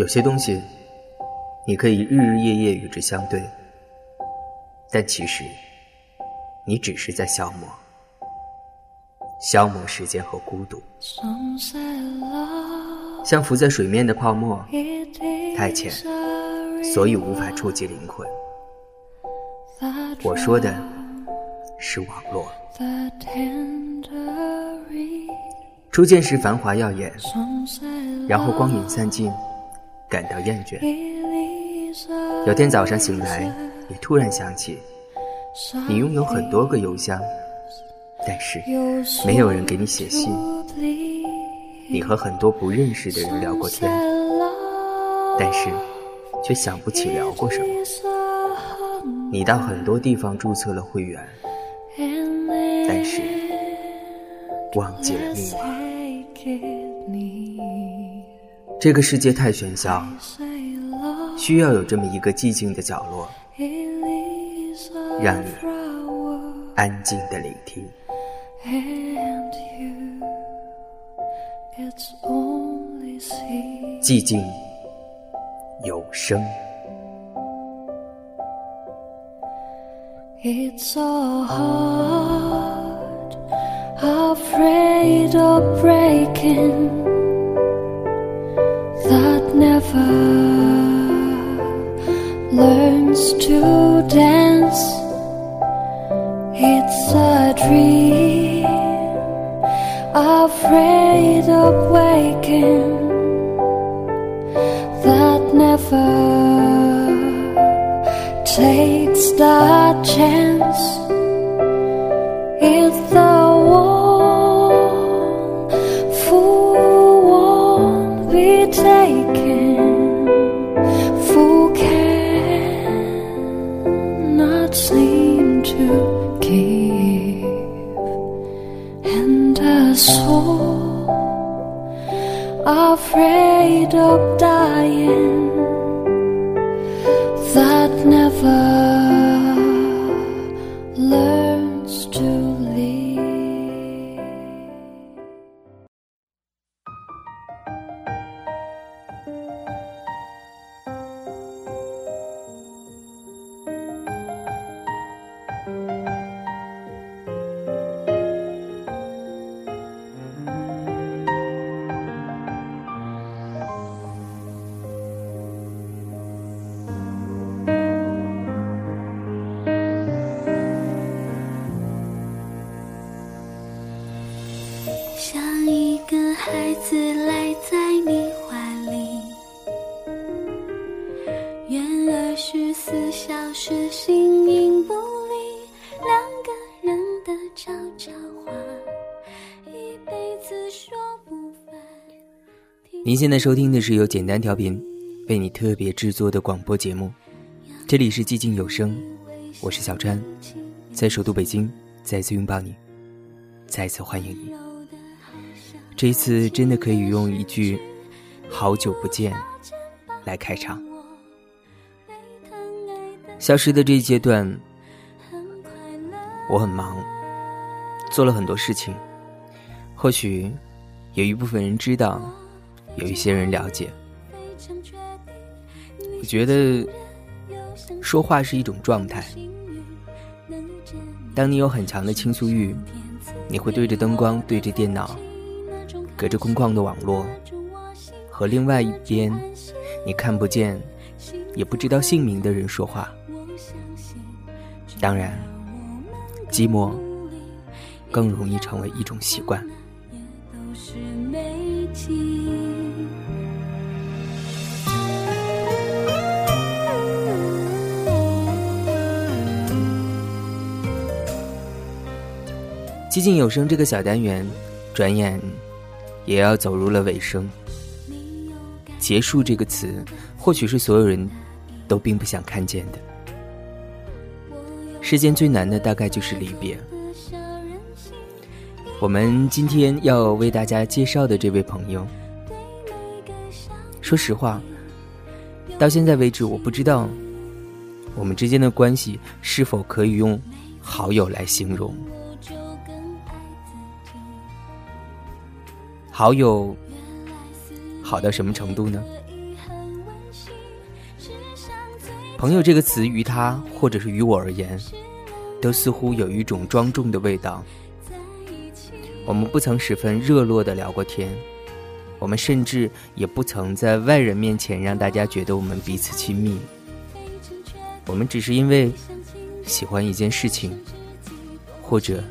有些东西，你可以日日夜夜与之相对，但其实，你只是在消磨，消磨时间和孤独，像浮在水面的泡沫，太浅，所以无法触及灵魂。我说的是网络。初见时繁华耀眼，然后光影散尽。感到厌倦。有天早上醒来，你突然想起，你拥有很多个邮箱，但是没有人给你写信。你和很多不认识的人聊过天，但是却想不起聊过什么。你到很多地方注册了会员，但是忘记了密码。这个世界太喧嚣，需要有这么一个寂静的角落，让你安静的聆听。寂静有声。never learns to 您现在收听的是由简单调频为你特别制作的广播节目，这里是寂静有声，我是小川，在首都北京再次拥抱你，再次欢迎你。这一次真的可以用一句“好久不见”来开场。消失的这一阶段，我很忙，做了很多事情，或许有一部分人知道。有一些人了解，我觉得说话是一种状态。当你有很强的倾诉欲，你会对着灯光、对着电脑、隔着空旷的网络，和另外一边你看不见、也不知道姓名的人说话。当然，寂寞更容易成为一种习惯。寂静有声这个小单元，转眼也要走入了尾声。结束这个词，或许是所有人都并不想看见的。世间最难的，大概就是离别。我们今天要为大家介绍的这位朋友，说实话，到现在为止，我不知道我们之间的关系是否可以用好友来形容。好友好到什么程度呢？朋友这个词于他或者是于我而言，都似乎有一种庄重的味道。我们不曾十分热络的聊过天，我们甚至也不曾在外人面前让大家觉得我们彼此亲密。我们只是因为喜欢一件事情，或者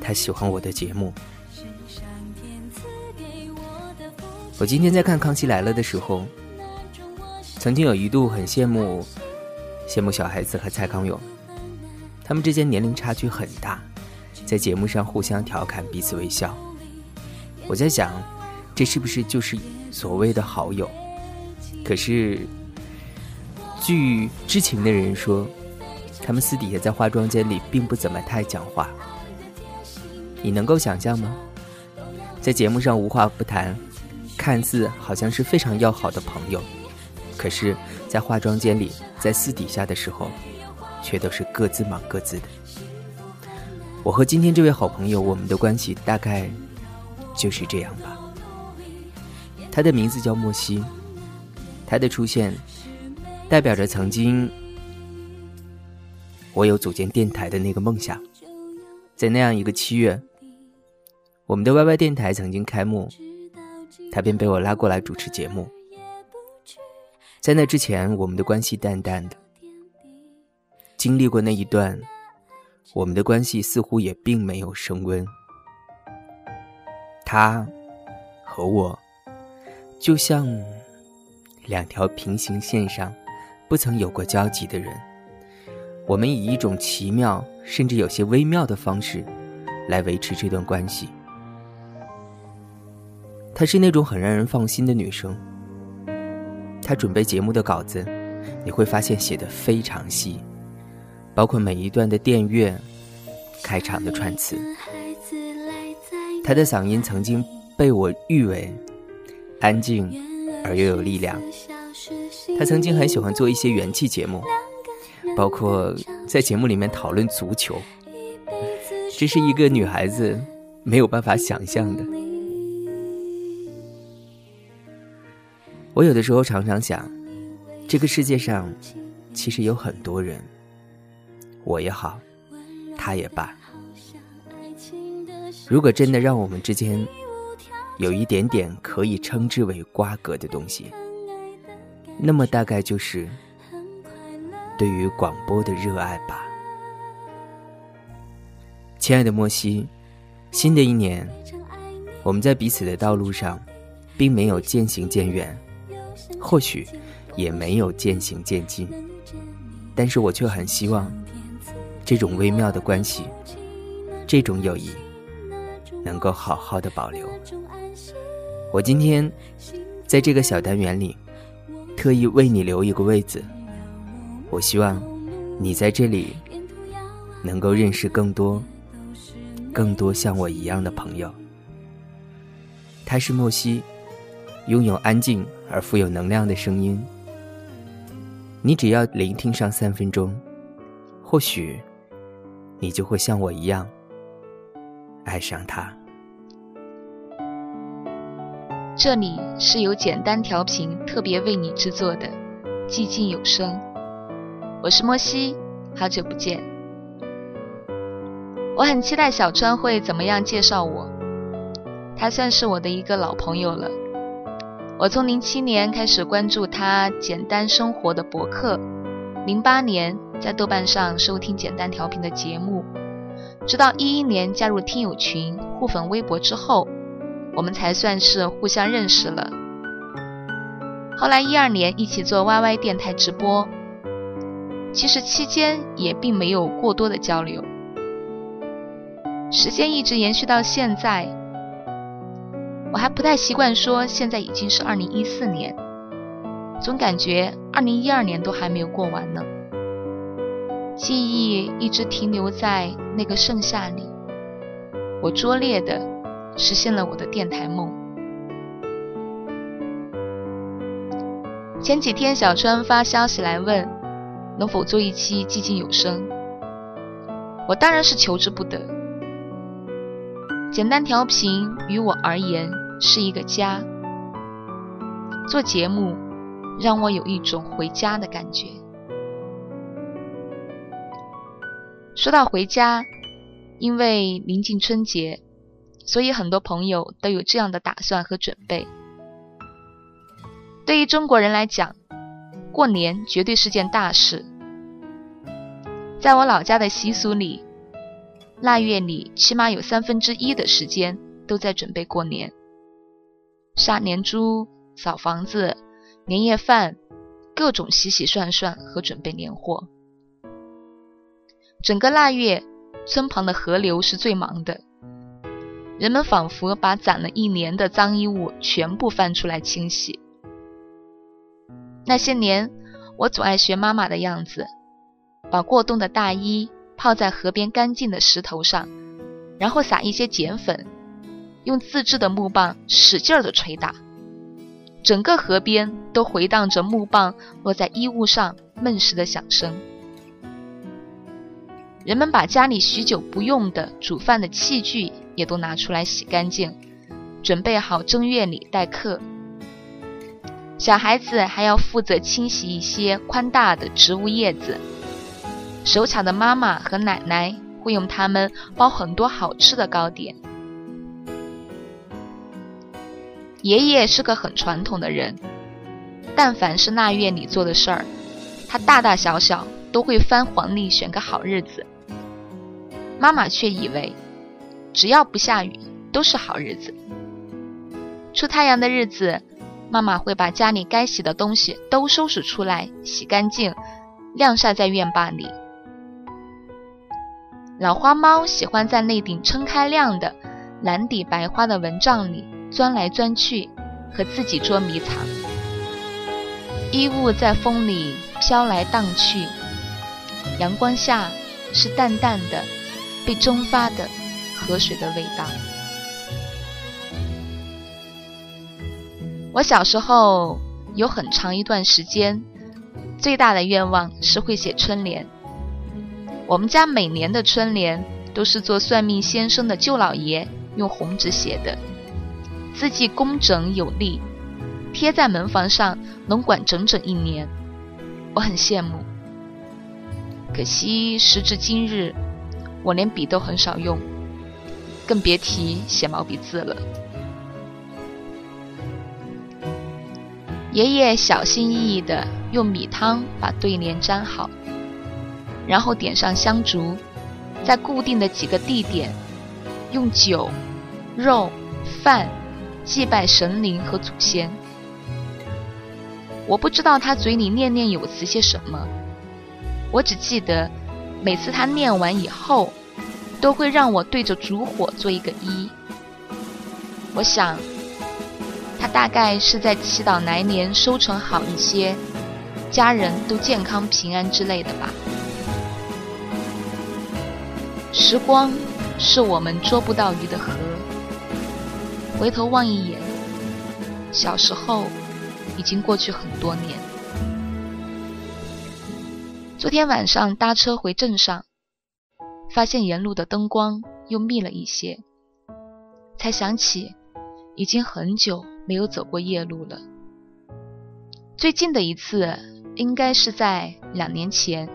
他喜欢我的节目。我今天在看《康熙来了》的时候，曾经有一度很羡慕羡慕小孩子和蔡康永，他们之间年龄差距很大。在节目上互相调侃，彼此微笑。我在想，这是不是就是所谓的好友？可是，据知情的人说，他们私底下在化妆间里并不怎么太讲话。你能够想象吗？在节目上无话不谈，看似好像是非常要好的朋友，可是，在化妆间里，在私底下的时候，却都是各自忙各自的。我和今天这位好朋友，我们的关系大概就是这样吧。他的名字叫莫西，他的出现代表着曾经我有组建电台的那个梦想。在那样一个七月，我们的 YY 电台曾经开幕，他便被我拉过来主持节目。在那之前，我们的关系淡淡的，经历过那一段。我们的关系似乎也并没有升温。他和我就像两条平行线上不曾有过交集的人，我们以一种奇妙甚至有些微妙的方式来维持这段关系。她是那种很让人放心的女生。她准备节目的稿子，你会发现写的非常细。包括每一段的电乐、开场的串词，她的嗓音曾经被我誉为安静而又有力量。她曾经很喜欢做一些元气节目，包括在节目里面讨论足球，这是一个女孩子没有办法想象的。我有的时候常常想，这个世界上其实有很多人。我也好，他也罢。如果真的让我们之间有一点点可以称之为瓜葛的东西，那么大概就是对于广播的热爱吧。亲爱的莫西，新的一年，我们在彼此的道路上，并没有渐行渐远，或许也没有渐行渐近，但是我却很希望。这种微妙的关系，这种友谊，能够好好的保留。我今天在这个小单元里，特意为你留一个位子。我希望你在这里能够认识更多、更多像我一样的朋友。他是莫西，拥有安静而富有能量的声音。你只要聆听上三分钟，或许。你就会像我一样爱上它。这里是由简单调频特别为你制作的寂静有声，我是莫西，好久不见。我很期待小川会怎么样介绍我，他算是我的一个老朋友了。我从零七年开始关注他简单生活的博客，零八年。在豆瓣上收听简单调频的节目，直到一一年加入听友群互粉微博之后，我们才算是互相认识了。后来一二年一起做 YY 电台直播，其实期间也并没有过多的交流。时间一直延续到现在，我还不太习惯说现在已经是二零一四年，总感觉二零一二年都还没有过完呢。记忆一直停留在那个盛夏里，我拙劣的实现了我的电台梦。前几天小川发消息来问，能否做一期寂静有声，我当然是求之不得。简单调频于我而言是一个家。做节目让我有一种回家的感觉。说到回家因为临近春节所以很多朋友都有这样的打算和准备。对于中国人来讲过年绝对是件大事。在我老家的习俗里腊月里起码有三分之一的时间都在准备过年，杀年猪、扫房子、年夜饭，各种洗洗涮涮和准备年货。整个腊月，村旁的河流是最忙的，人们仿佛把攒了一年的脏衣物全部翻出来清洗。那些年，我总爱学妈妈的样子。把过冬的大衣泡在河边干净的石头上，然后撒一些碱粉，用自制的木棒使劲儿的捶打，整个河边都回荡着木棒落在衣物上闷实的响声。人们把家里许久不用的煮饭的器具也都拿出来洗干净，准备好正月里待客。小孩子还要负责清洗一些宽大的植物叶子。手巧的妈妈和奶奶会用它们包很多好吃的糕点。爷爷是个很传统的人，但凡是腊月里做的事儿，他大大小小都会翻黄历选个好日子。妈妈却以为，只要不下雨都是好日子。出太阳的日子，妈妈会把家里该洗的东西都收拾出来，洗干净，晾晒在院坝里。老花猫喜欢在那顶撑开亮的蓝底白花的蚊帐里钻来钻去，和自己捉迷藏。衣物在风里飘来荡去，阳光下是淡淡的被蒸发的河水的味道。我小时候有很长一段时间，最大的愿望是会写春联。我们家每年的春联都是做算命先生的舅老爷用红纸写的，字迹工整有力，贴在门房上能管整整一年，我很羡慕。可惜时至今日，我连笔都很少用，更别提写毛笔字了。爷爷小心翼翼地用米汤把对联粘好。然后点上香烛，在固定的几个地点，用酒、肉、饭祭拜神灵和祖先。我不知道他嘴里念念有词些什么，我只记得每次他念完以后，都会让我对着烛火做一个揖。我想，他大概是在祈祷来年收成好一些，家人都健康平安之类的吧。时光是我们捉不到鱼的河。回头望一眼，小时候已经过去很多年。昨天晚上搭车回镇上，发现沿路的灯光又密了一些，才想起已经很久没有走过夜路了。最近的一次应该是在两年前，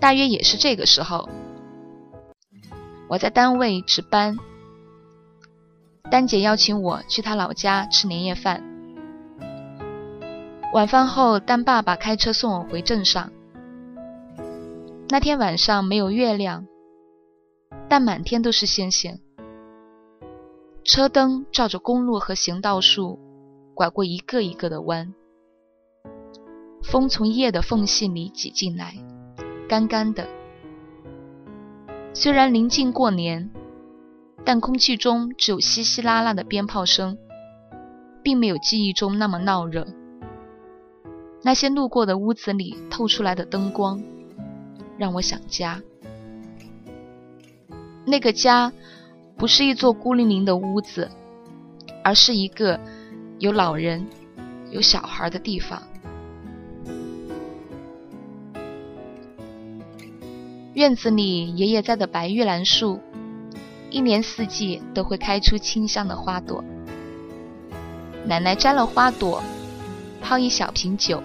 大约也是这个时候。我在单位值班，丹姐邀请我去她老家吃年夜饭。晚饭后，丹爸爸开车送我回镇上。那天晚上没有月亮，但满天都是星星。车灯照着公路和行道树，拐过一个一个的弯。风从叶的缝隙里挤进来，干干的。虽然临近过年，但空气中只有稀稀拉拉的鞭炮声，并没有记忆中那么闹热。那些路过的屋子里透出来的灯光，让我想家。那个家，不是一座孤零零的屋子，而是一个有老人、有小孩的地方。院子里爷爷栽的白玉兰树，一年四季都会开出清香的花朵。奶奶摘了花朵，泡一小瓶酒，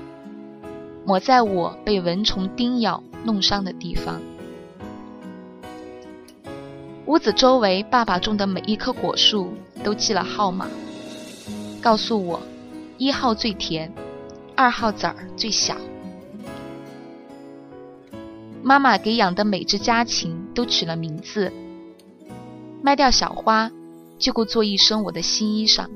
抹在我被蚊虫叮咬弄伤的地方。屋子周围，爸爸种的每一棵果树都记了号码，告诉我，一号最甜，二号籽儿最小。妈妈给养的每只家禽都取了名字，卖掉小花，就够做一身我的新衣裳。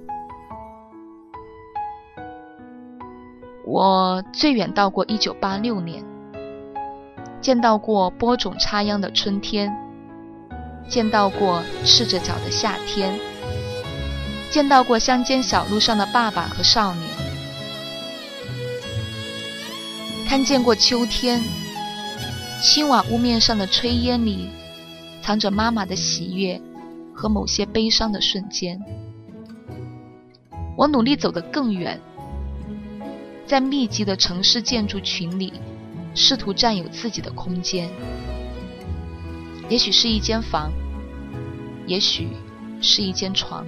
我最远到过一九八六年，见到过播种插秧的春天。见到过赤着脚的夏天，见到过乡间小路上的爸爸和少年，看见过秋天，青瓦屋面上的炊烟里，藏着妈妈的喜悦和某些悲伤的瞬间。我努力走得更远，在密集的城市建筑群里，试图占有自己的空间。也许是一间房，也许是一间床，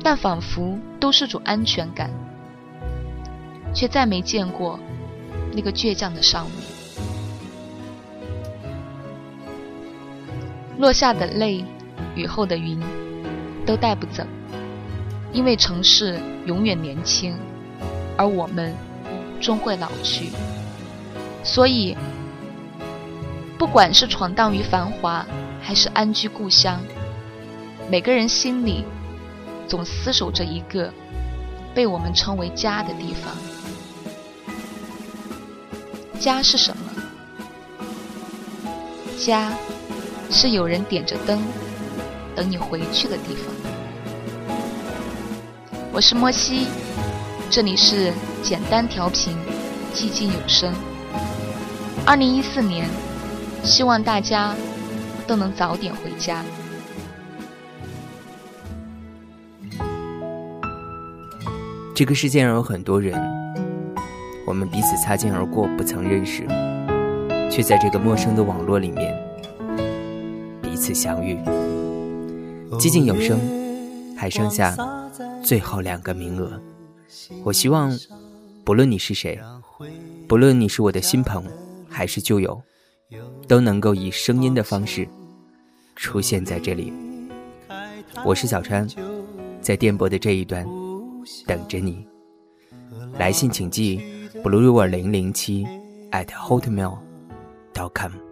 但仿佛都是种安全感，却再没见过那个倔强的少年。落下的泪，雨后的云，都带不走，因为城市永远年轻，而我们终会老去，所以。不管是闯荡于繁华，还是安居故乡，每个人心里总厮守着一个被我们称为家的地方。家是什么？家是有人点着灯等你回去的地方。我是莫西，这里是简单调频，寂静有声。二零一四年。希望大家都能早点回家。这个世界上有很多人，我们彼此擦肩而过，不曾认识，却在这个陌生的网络里面彼此相遇。寂静有声，还剩下最后两个名额。我希望，不论你是谁，不论你是我的新朋还是旧友。都能够以声音的方式出现在这里。我是小川，在电波的这一端等着你。来信请寄 bluer 零零七 at hotmail.com。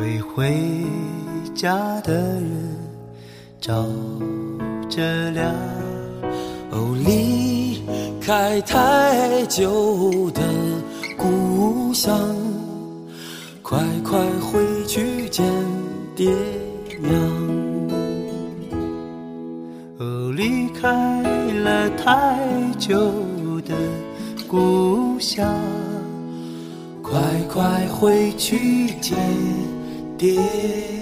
为回家的人照着亮。哦，离开太久的故乡，快快回去见爹娘。哦，离开了太久的故乡，快快回去见爹。